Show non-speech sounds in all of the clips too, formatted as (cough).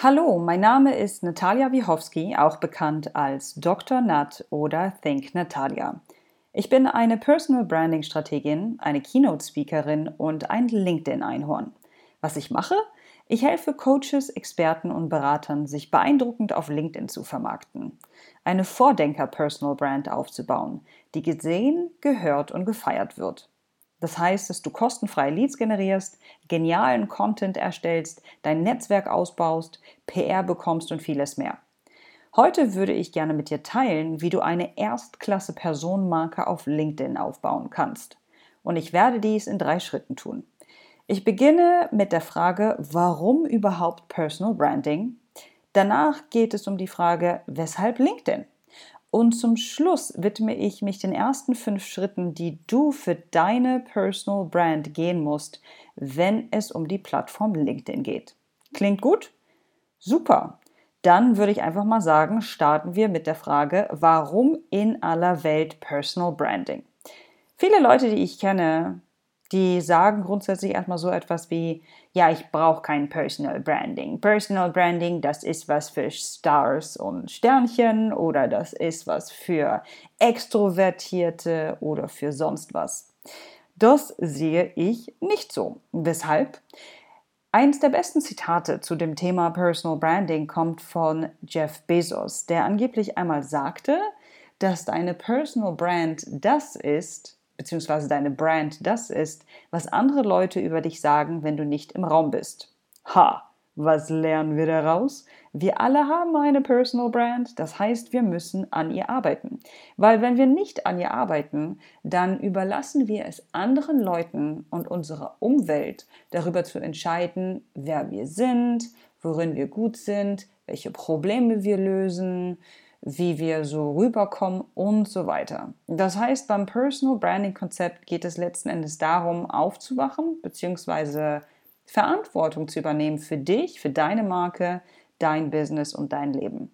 Hallo, mein Name ist Natalia Wiechowski, auch bekannt als Dr. Nat oder Think Natalia. Ich bin eine Personal Branding Strategin, eine Keynote Speakerin und ein LinkedIn Einhorn. Was ich mache? Ich helfe Coaches, Experten und Beratern, sich beeindruckend auf LinkedIn zu vermarkten, eine Vordenker Personal Brand aufzubauen, die gesehen, gehört und gefeiert wird. Das heißt, dass du kostenfreie Leads generierst, genialen Content erstellst, dein Netzwerk ausbaust, PR bekommst und vieles mehr. Heute würde ich gerne mit dir teilen, wie du eine Erstklasse Personenmarke auf LinkedIn aufbauen kannst. Und ich werde dies in drei Schritten tun. Ich beginne mit der Frage, warum überhaupt Personal Branding? Danach geht es um die Frage, weshalb LinkedIn? Und zum Schluss widme ich mich den ersten fünf Schritten, die du für deine Personal Brand gehen musst, wenn es um die Plattform LinkedIn geht. Klingt gut? Super. Dann würde ich einfach mal sagen, starten wir mit der Frage, warum in aller Welt Personal Branding? Viele Leute, die ich kenne, die sagen grundsätzlich erstmal so etwas wie, ja, ich brauche kein Personal Branding. Personal Branding, das ist was für Stars und Sternchen oder das ist was für Extrovertierte oder für sonst was. Das sehe ich nicht so. Weshalb? Eins der besten Zitate zu dem Thema Personal Branding kommt von Jeff Bezos, der angeblich einmal sagte, dass deine Personal Brand das ist, beziehungsweise deine Brand das ist, was andere Leute über dich sagen, wenn du nicht im Raum bist. Ha, was lernen wir daraus? Wir alle haben eine Personal Brand, das heißt, wir müssen an ihr arbeiten. Weil wenn wir nicht an ihr arbeiten, dann überlassen wir es anderen Leuten und unserer Umwelt darüber zu entscheiden, wer wir sind, worin wir gut sind, welche Probleme wir lösen, wie wir so rüberkommen und so weiter. Das heißt, beim Personal Branding Konzept geht es letzten Endes darum, aufzuwachen bzw. Verantwortung zu übernehmen für dich, für deine Marke, dein Business und dein Leben.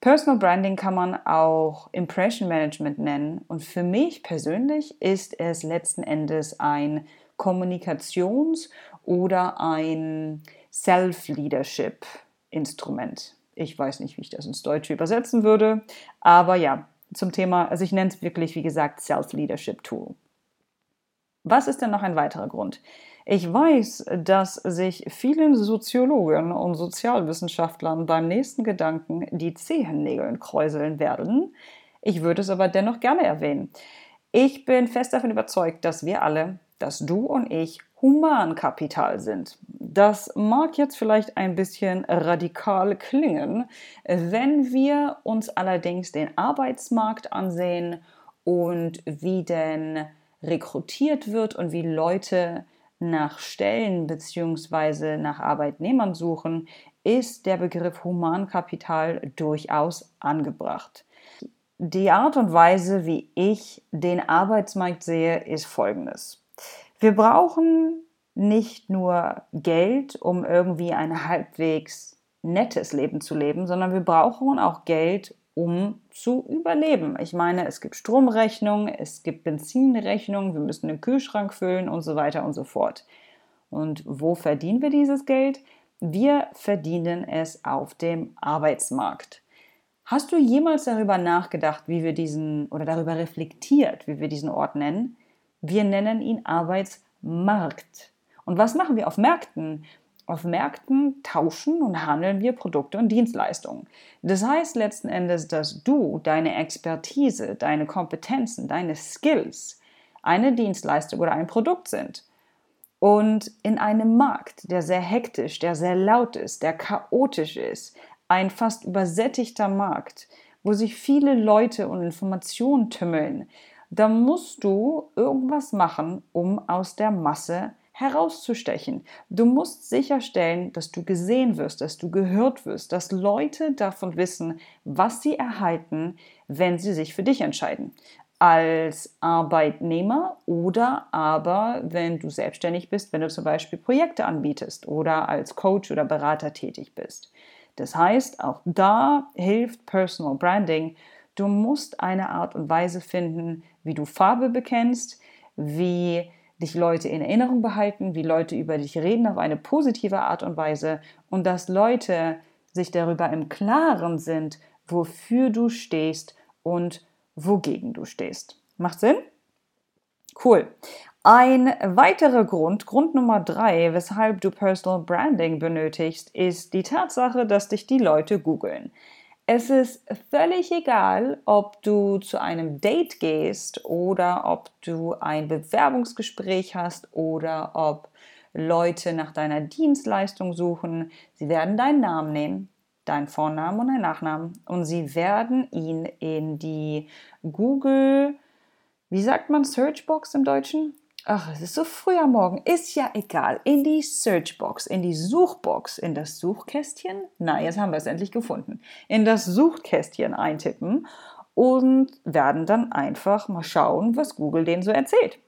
Personal Branding kann man auch Impression Management nennen und für mich persönlich ist es letzten Endes ein Kommunikations- oder ein Self-Leadership-Instrument. Ich weiß nicht, wie ich das ins Deutsche übersetzen würde. Aber ja, zum Thema, also ich nenne es wirklich, wie gesagt, Self-Leadership Tool. Was ist denn noch ein weiterer Grund? Ich weiß, dass sich vielen Soziologen und Sozialwissenschaftlern beim nächsten Gedanken die Zehennägeln kräuseln werden. Ich würde es aber dennoch gerne erwähnen. Ich bin fest davon überzeugt, dass wir alle, dass du und ich Humankapital sind. Das mag jetzt vielleicht ein bisschen radikal klingen, wenn wir uns allerdings den Arbeitsmarkt ansehen und wie denn rekrutiert wird und wie Leute nach Stellen bzw. nach Arbeitnehmern suchen, ist der Begriff Humankapital durchaus angebracht. Die Art und Weise, wie ich den Arbeitsmarkt sehe, ist folgendes. Wir brauchen nicht nur Geld, um irgendwie ein halbwegs nettes Leben zu leben, sondern wir brauchen auch Geld, um zu überleben. Ich meine, es gibt Stromrechnungen, es gibt Benzinrechnungen, wir müssen den Kühlschrank füllen und so weiter und so fort. Und wo verdienen wir dieses Geld? Wir verdienen es auf dem Arbeitsmarkt. Hast du jemals darüber nachgedacht, wie wir diesen oder darüber reflektiert, wie wir diesen Ort nennen? Wir nennen ihn Arbeitsmarkt. Und was machen wir auf Märkten? Auf Märkten tauschen und handeln wir Produkte und Dienstleistungen. Das heißt letzten Endes, dass du deine Expertise, deine Kompetenzen, deine Skills eine Dienstleistung oder ein Produkt sind. Und in einem Markt, der sehr hektisch, der sehr laut ist, der chaotisch ist, ein fast übersättigter Markt, wo sich viele Leute und Informationen tümmeln, da musst du irgendwas machen, um aus der Masse herauszustechen. Du musst sicherstellen, dass du gesehen wirst, dass du gehört wirst, dass Leute davon wissen, was sie erhalten, wenn sie sich für dich entscheiden. Als Arbeitnehmer oder aber, wenn du selbstständig bist, wenn du zum Beispiel Projekte anbietest oder als Coach oder Berater tätig bist. Das heißt, auch da hilft Personal Branding. Du musst eine Art und Weise finden, wie du Farbe bekennst, wie dich Leute in Erinnerung behalten, wie Leute über dich reden auf eine positive Art und Weise und dass Leute sich darüber im Klaren sind, wofür du stehst und wogegen du stehst. Macht Sinn? Cool. Ein weiterer Grund, Grund Nummer drei, weshalb du Personal Branding benötigst, ist die Tatsache, dass dich die Leute googeln. Es ist völlig egal, ob du zu einem Date gehst oder ob du ein Bewerbungsgespräch hast oder ob Leute nach deiner Dienstleistung suchen. Sie werden deinen Namen nehmen, deinen Vornamen und deinen Nachnamen und sie werden ihn in die Google, wie sagt man Searchbox im Deutschen? Ach, es ist so früh am Morgen, ist ja egal, in die Searchbox, in die Suchbox, in das Suchkästchen, na, jetzt haben wir es endlich gefunden, in das Suchkästchen eintippen und werden dann einfach mal schauen, was Google denen so erzählt.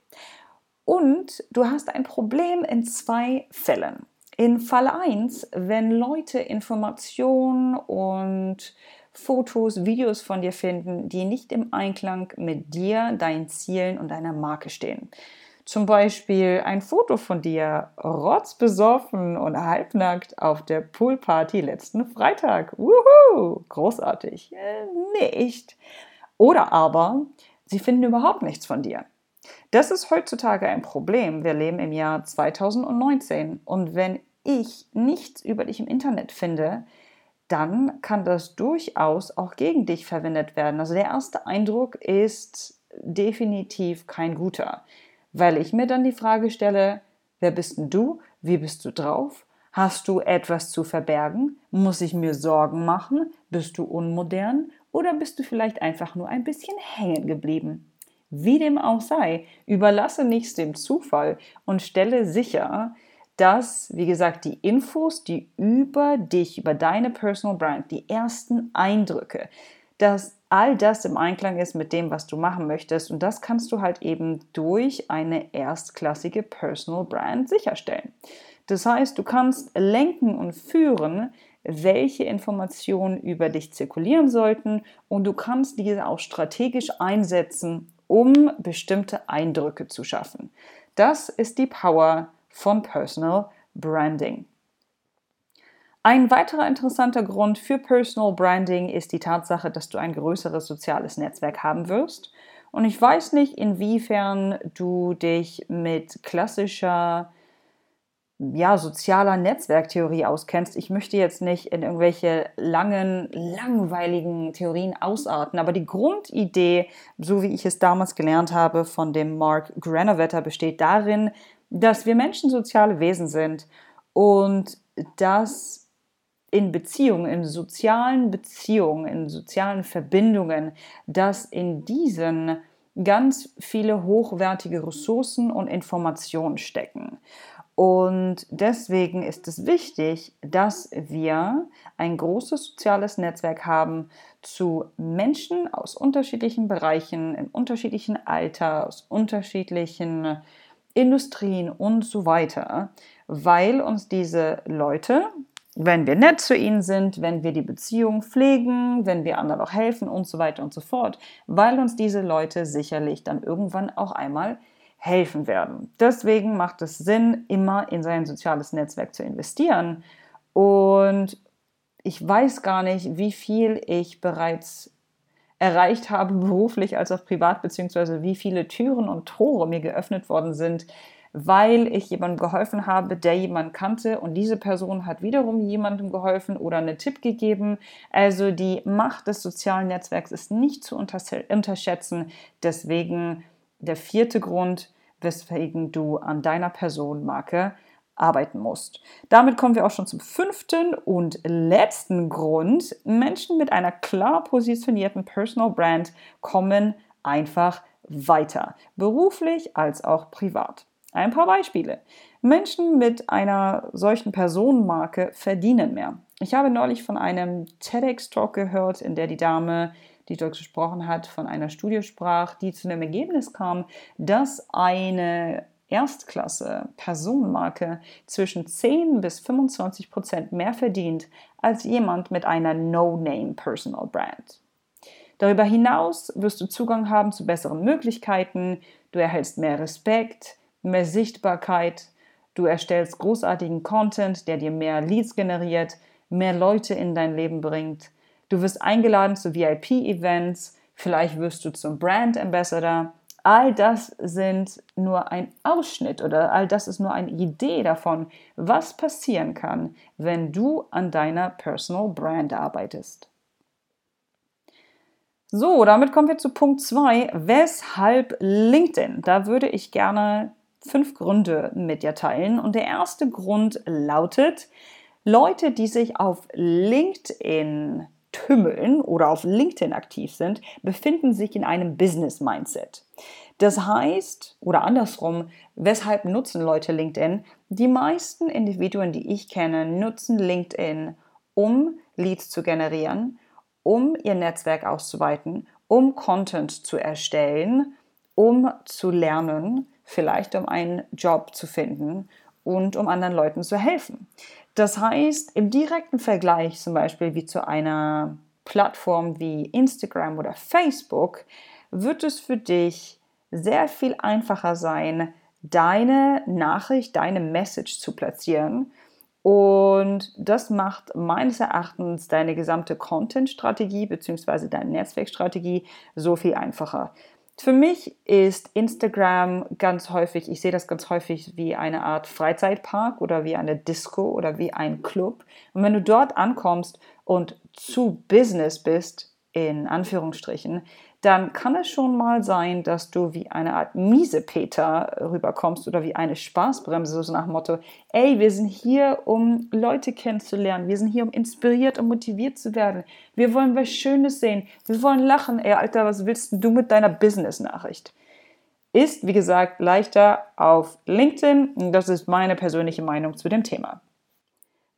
Und du hast ein Problem in zwei Fällen. In Fall 1, wenn Leute Informationen und Fotos, Videos von dir finden, die nicht im Einklang mit dir, deinen Zielen und deiner Marke stehen. Zum Beispiel ein Foto von dir, rotzbesoffen und halbnackt auf der Poolparty letzten Freitag. Wuhu! Großartig. Äh, nicht. Oder aber, sie finden überhaupt nichts von dir. Das ist heutzutage ein Problem. Wir leben im Jahr 2019 und wenn ich nichts über dich im Internet finde, dann kann das durchaus auch gegen dich verwendet werden. Also der erste Eindruck ist definitiv kein guter weil ich mir dann die Frage stelle, wer bist denn du? Wie bist du drauf? Hast du etwas zu verbergen? Muss ich mir Sorgen machen? Bist du unmodern? Oder bist du vielleicht einfach nur ein bisschen hängen geblieben? Wie dem auch sei, überlasse nichts dem Zufall und stelle sicher, dass, wie gesagt, die Infos, die über dich, über deine Personal Brand, die ersten Eindrücke, dass all das im Einklang ist mit dem, was du machen möchtest. Und das kannst du halt eben durch eine erstklassige Personal Brand sicherstellen. Das heißt, du kannst lenken und führen, welche Informationen über dich zirkulieren sollten und du kannst diese auch strategisch einsetzen, um bestimmte Eindrücke zu schaffen. Das ist die Power von Personal Branding. Ein weiterer interessanter Grund für Personal Branding ist die Tatsache, dass du ein größeres soziales Netzwerk haben wirst. Und ich weiß nicht, inwiefern du dich mit klassischer ja, sozialer Netzwerktheorie auskennst. Ich möchte jetzt nicht in irgendwelche langen, langweiligen Theorien ausarten, aber die Grundidee, so wie ich es damals gelernt habe von dem Mark Granovetter, besteht darin, dass wir Menschen soziale Wesen sind und dass in Beziehungen, in sozialen Beziehungen, in sozialen Verbindungen, dass in diesen ganz viele hochwertige Ressourcen und Informationen stecken. Und deswegen ist es wichtig, dass wir ein großes soziales Netzwerk haben zu Menschen aus unterschiedlichen Bereichen, in unterschiedlichen Alter, aus unterschiedlichen Industrien und so weiter, weil uns diese Leute, wenn wir nett zu ihnen sind, wenn wir die Beziehung pflegen, wenn wir anderen auch helfen und so weiter und so fort, weil uns diese Leute sicherlich dann irgendwann auch einmal helfen werden. Deswegen macht es Sinn, immer in sein soziales Netzwerk zu investieren. Und ich weiß gar nicht, wie viel ich bereits erreicht habe, beruflich als auch privat, beziehungsweise wie viele Türen und Tore mir geöffnet worden sind, weil ich jemandem geholfen habe, der jemanden kannte und diese Person hat wiederum jemandem geholfen oder einen Tipp gegeben. Also die Macht des sozialen Netzwerks ist nicht zu unterschätzen. Deswegen der vierte Grund, weswegen du an deiner Personenmarke arbeiten musst. Damit kommen wir auch schon zum fünften und letzten Grund. Menschen mit einer klar positionierten Personal Brand kommen einfach weiter, beruflich als auch privat. Ein paar Beispiele. Menschen mit einer solchen Personenmarke verdienen mehr. Ich habe neulich von einem TEDx-Talk gehört, in der die Dame, die dort gesprochen hat, von einer Studie sprach, die zu dem Ergebnis kam, dass eine Erstklasse Personenmarke zwischen 10 bis 25 Prozent mehr verdient als jemand mit einer No-Name Personal Brand. Darüber hinaus wirst du Zugang haben zu besseren Möglichkeiten, du erhältst mehr Respekt, mehr Sichtbarkeit, du erstellst großartigen Content, der dir mehr Leads generiert, mehr Leute in dein Leben bringt. Du wirst eingeladen zu VIP-Events, vielleicht wirst du zum Brand Ambassador. All das sind nur ein Ausschnitt oder all das ist nur eine Idee davon, was passieren kann, wenn du an deiner Personal Brand arbeitest. So, damit kommen wir zu Punkt 2. Weshalb LinkedIn? Da würde ich gerne fünf Gründe mit dir teilen. Und der erste Grund lautet, Leute, die sich auf LinkedIn tümmeln oder auf LinkedIn aktiv sind, befinden sich in einem Business-Mindset. Das heißt, oder andersrum, weshalb nutzen Leute LinkedIn? Die meisten Individuen, die ich kenne, nutzen LinkedIn, um Leads zu generieren, um ihr Netzwerk auszuweiten, um Content zu erstellen, um zu lernen, vielleicht um einen Job zu finden und um anderen Leuten zu helfen. Das heißt, im direkten Vergleich zum Beispiel wie zu einer Plattform wie Instagram oder Facebook, wird es für dich sehr viel einfacher sein, deine Nachricht, deine Message zu platzieren. Und das macht meines Erachtens deine gesamte Content-Strategie bzw. deine Netzwerkstrategie so viel einfacher. Für mich ist Instagram ganz häufig, ich sehe das ganz häufig wie eine Art Freizeitpark oder wie eine Disco oder wie ein Club. Und wenn du dort ankommst und zu Business bist, in Anführungsstrichen, dann kann es schon mal sein, dass du wie eine Art Miesepeter rüberkommst oder wie eine Spaßbremse, so nach dem Motto, ey, wir sind hier, um Leute kennenzulernen, wir sind hier, um inspiriert und motiviert zu werden, wir wollen was Schönes sehen, wir wollen lachen, ey, Alter, was willst du mit deiner Business-Nachricht? Ist, wie gesagt, leichter auf LinkedIn. Das ist meine persönliche Meinung zu dem Thema.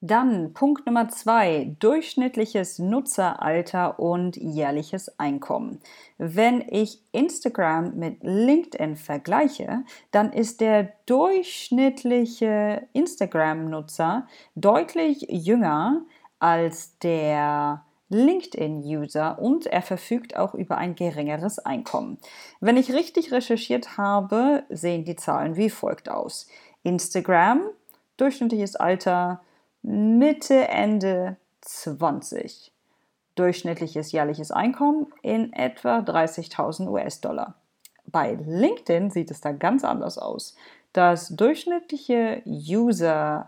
Dann Punkt Nummer zwei, durchschnittliches Nutzeralter und jährliches Einkommen. Wenn ich Instagram mit LinkedIn vergleiche, dann ist der durchschnittliche Instagram-Nutzer deutlich jünger als der LinkedIn-User und er verfügt auch über ein geringeres Einkommen. Wenn ich richtig recherchiert habe, sehen die Zahlen wie folgt aus. Instagram, durchschnittliches Alter Mitte, Ende 20. Durchschnittliches jährliches Einkommen in etwa 30.000 US-Dollar. Bei LinkedIn sieht es da ganz anders aus. Das durchschnittliche User-Alter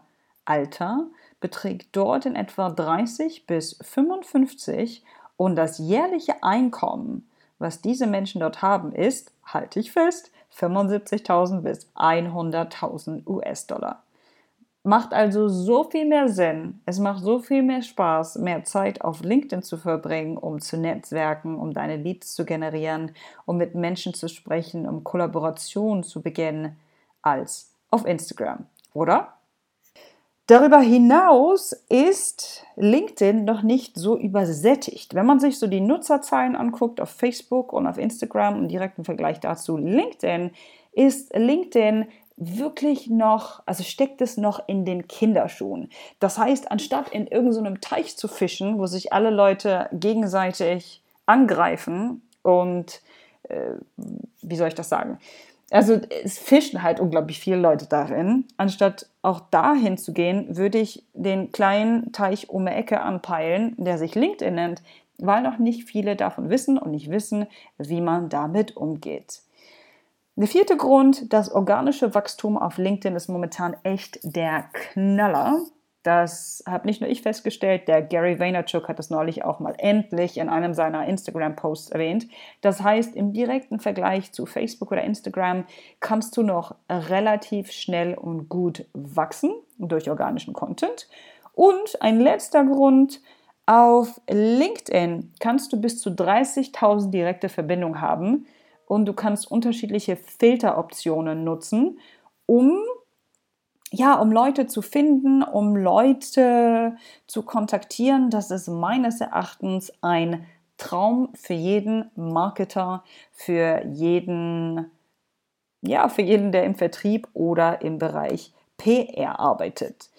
beträgt dort in etwa 30 bis 55 und das jährliche Einkommen, was diese Menschen dort haben, ist, halte ich fest, 75.000 bis 100.000 US-Dollar. Macht also so viel mehr Sinn. Es macht so viel mehr Spaß, mehr Zeit auf LinkedIn zu verbringen, um zu netzwerken, um deine Leads zu generieren, um mit Menschen zu sprechen, um Kollaborationen zu beginnen, als auf Instagram, oder? Darüber hinaus ist LinkedIn noch nicht so übersättigt. Wenn man sich so die Nutzerzahlen anguckt auf Facebook und auf Instagram im direkten Vergleich dazu LinkedIn, ist LinkedIn wirklich noch, also steckt es noch in den Kinderschuhen. Das heißt, anstatt in irgendeinem so Teich zu fischen, wo sich alle Leute gegenseitig angreifen und äh, wie soll ich das sagen? Also es fischen halt unglaublich viele Leute darin. Anstatt auch dahin zu gehen, würde ich den kleinen Teich um die Ecke anpeilen, der sich LinkedIn nennt, weil noch nicht viele davon wissen und nicht wissen, wie man damit umgeht. Der vierte Grund, das organische Wachstum auf LinkedIn ist momentan echt der Knaller. Das habe nicht nur ich festgestellt, der Gary Vaynerchuk hat das neulich auch mal endlich in einem seiner Instagram-Posts erwähnt. Das heißt, im direkten Vergleich zu Facebook oder Instagram kannst du noch relativ schnell und gut wachsen durch organischen Content. Und ein letzter Grund, auf LinkedIn kannst du bis zu 30.000 direkte Verbindungen haben und du kannst unterschiedliche Filteroptionen nutzen, um ja, um Leute zu finden, um Leute zu kontaktieren, das ist meines Erachtens ein Traum für jeden Marketer, für jeden, ja, für jeden, der im Vertrieb oder im Bereich PR arbeitet.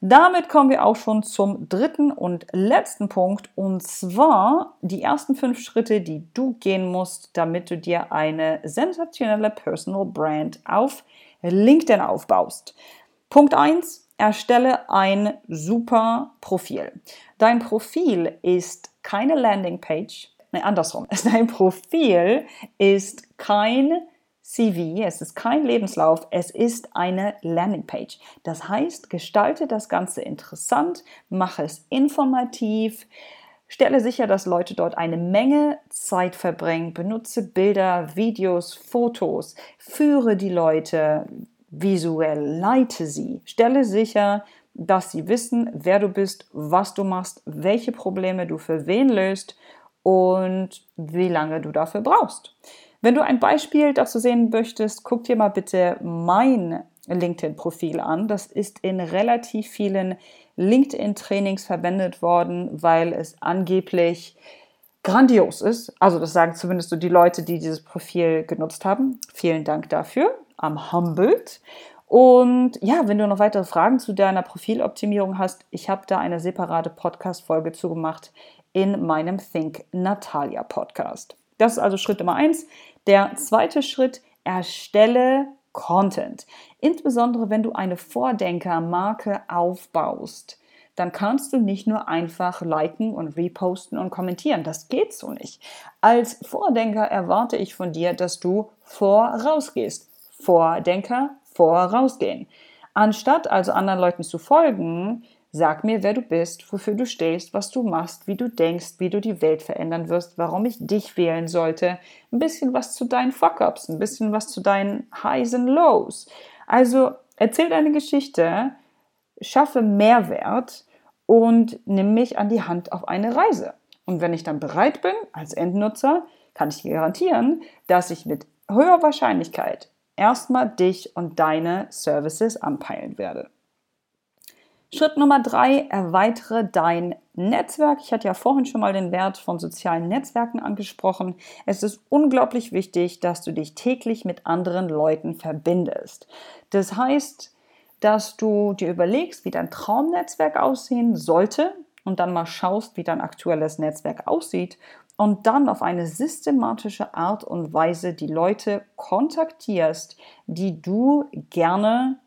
Damit kommen wir auch schon zum dritten und letzten Punkt und zwar die ersten fünf Schritte, die du gehen musst, damit du dir eine sensationelle Personal Brand auf LinkedIn aufbaust. Punkt 1, erstelle ein super Profil. Dein Profil ist keine Landingpage, nein, andersrum. (laughs) Dein Profil ist kein CV, es ist kein Lebenslauf, es ist eine Landingpage. Das heißt, gestalte das Ganze interessant, mache es informativ, stelle sicher, dass Leute dort eine Menge Zeit verbringen, benutze Bilder, Videos, Fotos, führe die Leute visuell, leite sie, stelle sicher, dass sie wissen, wer du bist, was du machst, welche Probleme du für wen löst und wie lange du dafür brauchst. Wenn du ein Beispiel dazu sehen möchtest, guck dir mal bitte mein LinkedIn-Profil an. Das ist in relativ vielen LinkedIn-Trainings verwendet worden, weil es angeblich grandios ist. Also das sagen zumindest so die Leute, die dieses Profil genutzt haben. Vielen Dank dafür. Am humbled. Und ja, wenn du noch weitere Fragen zu deiner Profiloptimierung hast, ich habe da eine separate Podcast-Folge zugemacht in meinem Think Natalia Podcast. Das ist also Schritt Nummer eins. Der zweite Schritt, erstelle Content. Insbesondere wenn du eine Vordenkermarke aufbaust, dann kannst du nicht nur einfach liken und reposten und kommentieren. Das geht so nicht. Als Vordenker erwarte ich von dir, dass du vorausgehst. Vordenker vorausgehen. Anstatt also anderen Leuten zu folgen, Sag mir, wer du bist, wofür du stehst, was du machst, wie du denkst, wie du die Welt verändern wirst, warum ich dich wählen sollte. Ein bisschen was zu deinen Fuck-ups, ein bisschen was zu deinen Highs and Lows. Also erzähl deine Geschichte, schaffe Mehrwert und nimm mich an die Hand auf eine Reise. Und wenn ich dann bereit bin, als Endnutzer, kann ich garantieren, dass ich mit höherer Wahrscheinlichkeit erstmal dich und deine Services anpeilen werde. Schritt Nummer drei, erweitere dein Netzwerk. Ich hatte ja vorhin schon mal den Wert von sozialen Netzwerken angesprochen. Es ist unglaublich wichtig, dass du dich täglich mit anderen Leuten verbindest. Das heißt, dass du dir überlegst, wie dein Traumnetzwerk aussehen sollte und dann mal schaust, wie dein aktuelles Netzwerk aussieht und dann auf eine systematische Art und Weise die Leute kontaktierst, die du gerne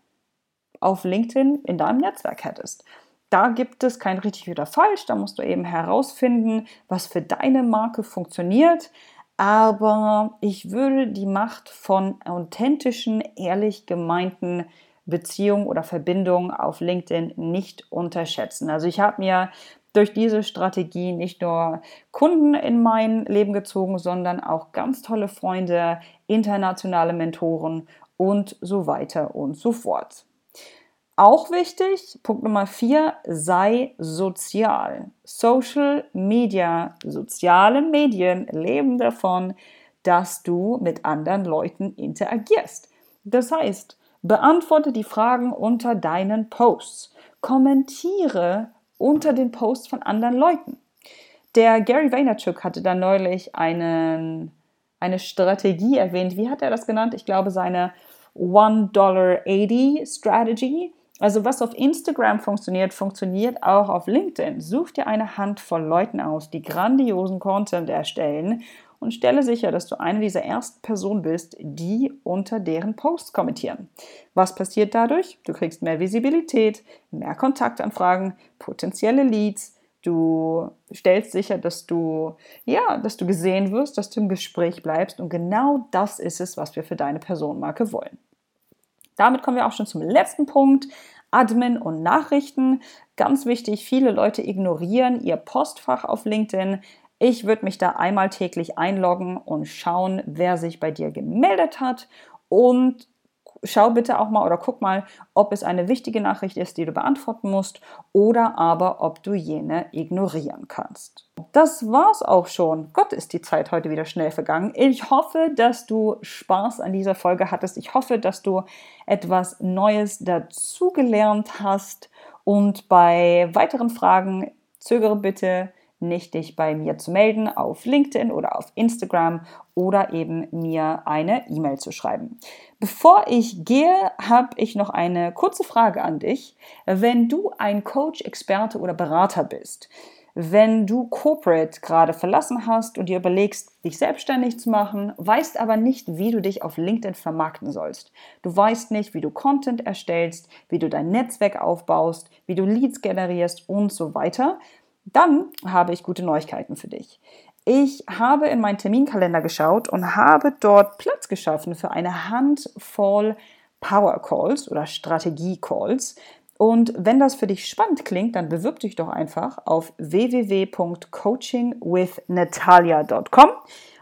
auf LinkedIn in deinem Netzwerk hättest. Da gibt es kein richtig oder falsch, da musst du eben herausfinden, was für deine Marke funktioniert. Aber ich würde die Macht von authentischen, ehrlich gemeinten Beziehungen oder Verbindungen auf LinkedIn nicht unterschätzen. Also ich habe mir durch diese Strategie nicht nur Kunden in mein Leben gezogen, sondern auch ganz tolle Freunde, internationale Mentoren und so weiter und so fort. Auch wichtig, Punkt Nummer vier, sei sozial. Social Media, soziale Medien leben davon, dass du mit anderen Leuten interagierst. Das heißt, beantworte die Fragen unter deinen Posts, kommentiere unter den Posts von anderen Leuten. Der Gary Vaynerchuk hatte da neulich einen, eine Strategie erwähnt. Wie hat er das genannt? Ich glaube, seine $1.80 Strategy. Also was auf Instagram funktioniert, funktioniert auch auf LinkedIn. Such dir eine Handvoll Leuten aus, die grandiosen Content erstellen und stelle sicher, dass du eine dieser ersten Personen bist, die unter deren Posts kommentieren. Was passiert dadurch? Du kriegst mehr Visibilität, mehr Kontaktanfragen, potenzielle Leads. Du stellst sicher, dass du, ja, dass du gesehen wirst, dass du im Gespräch bleibst und genau das ist es, was wir für deine Personenmarke wollen. Damit kommen wir auch schon zum letzten Punkt. Admin und Nachrichten. Ganz wichtig, viele Leute ignorieren ihr Postfach auf LinkedIn. Ich würde mich da einmal täglich einloggen und schauen, wer sich bei dir gemeldet hat und schau bitte auch mal oder guck mal, ob es eine wichtige Nachricht ist, die du beantworten musst oder aber ob du jene ignorieren kannst. das war's auch schon. Gott, ist die Zeit heute wieder schnell vergangen. Ich hoffe, dass du Spaß an dieser Folge hattest. Ich hoffe, dass du etwas Neues dazugelernt hast. Und bei weiteren Fragen zögere bitte nicht, dich bei mir zu melden auf LinkedIn oder auf Instagram oder eben mir eine E-Mail zu schreiben. Bevor ich gehe, habe ich noch eine kurze Frage an dich. Wenn du ein Coach, Experte oder Berater bist, wenn du Corporate gerade verlassen hast und dir überlegst, dich selbstständig zu machen, weißt aber nicht, wie du dich auf LinkedIn vermarkten sollst. Du weißt nicht, wie du Content erstellst, wie du dein Netzwerk aufbaust, wie du Leads generierst und so weiter, dann habe ich gute Neuigkeiten für dich. Ich habe in meinen Terminkalender geschaut und habe dort Platz geschaffen für eine Handvoll Power Calls oder Strategie Calls. Und wenn das für dich spannend klingt, dann bewirb dich doch einfach auf www.coachingwithnatalia.com.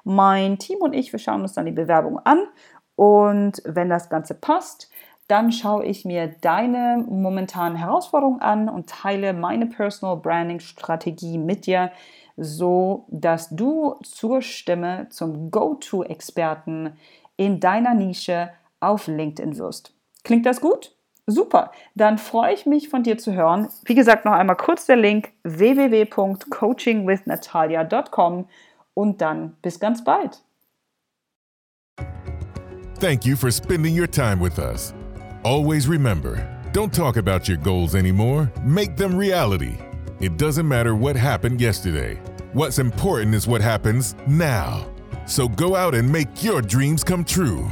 Mein Team und ich, wir schauen uns dann die Bewerbung an und wenn das Ganze passt, dann schaue ich mir deine momentanen Herausforderungen an und teile meine Personal Branding Strategie mit dir, so dass du zur Stimme, zum Go-To-Experten in deiner Nische auf LinkedIn wirst. Klingt das gut? Super, dann freue ich mich von dir zu hören. Wie gesagt, noch einmal kurz der Link www.coachingwithnatalia.com und dann bis ganz bald. Thank you for spending your time with us. Always remember don't talk about your goals anymore, make them reality. It doesn't matter what happened yesterday. What's important is what happens now. So go out and make your dreams come true.